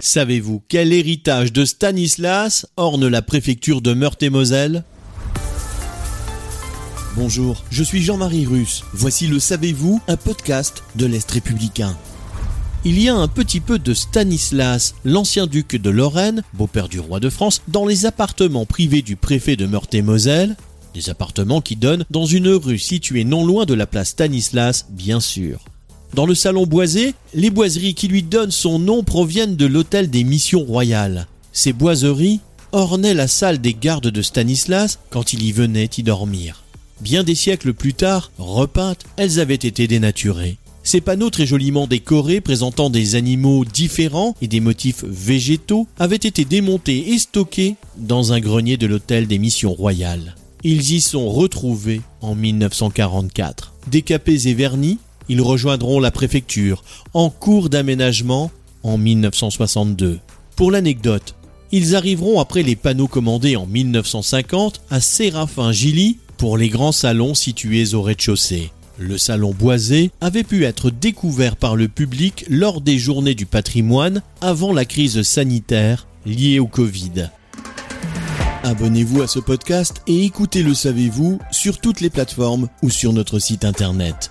Savez-vous quel héritage de Stanislas orne la préfecture de Meurthe-et-Moselle? Bonjour, je suis Jean-Marie Russe. Voici le Savez-vous, un podcast de l'Est républicain. Il y a un petit peu de Stanislas, l'ancien duc de Lorraine, beau-père du roi de France, dans les appartements privés du préfet de Meurthe-et-Moselle, des appartements qui donnent dans une rue située non loin de la place Stanislas, bien sûr. Dans le salon boisé, les boiseries qui lui donnent son nom proviennent de l'hôtel des missions royales. Ces boiseries ornaient la salle des gardes de Stanislas quand il y venait y dormir. Bien des siècles plus tard, repeintes, elles avaient été dénaturées. Ces panneaux très joliment décorés présentant des animaux différents et des motifs végétaux avaient été démontés et stockés dans un grenier de l'hôtel des missions royales. Ils y sont retrouvés en 1944. Décapés et vernis, ils rejoindront la préfecture en cours d'aménagement en 1962. Pour l'anecdote, ils arriveront après les panneaux commandés en 1950 à Séraphin Gilly pour les grands salons situés au rez-de-chaussée. Le salon boisé avait pu être découvert par le public lors des journées du patrimoine avant la crise sanitaire liée au Covid. Abonnez-vous à ce podcast et écoutez Le Savez-vous sur toutes les plateformes ou sur notre site internet.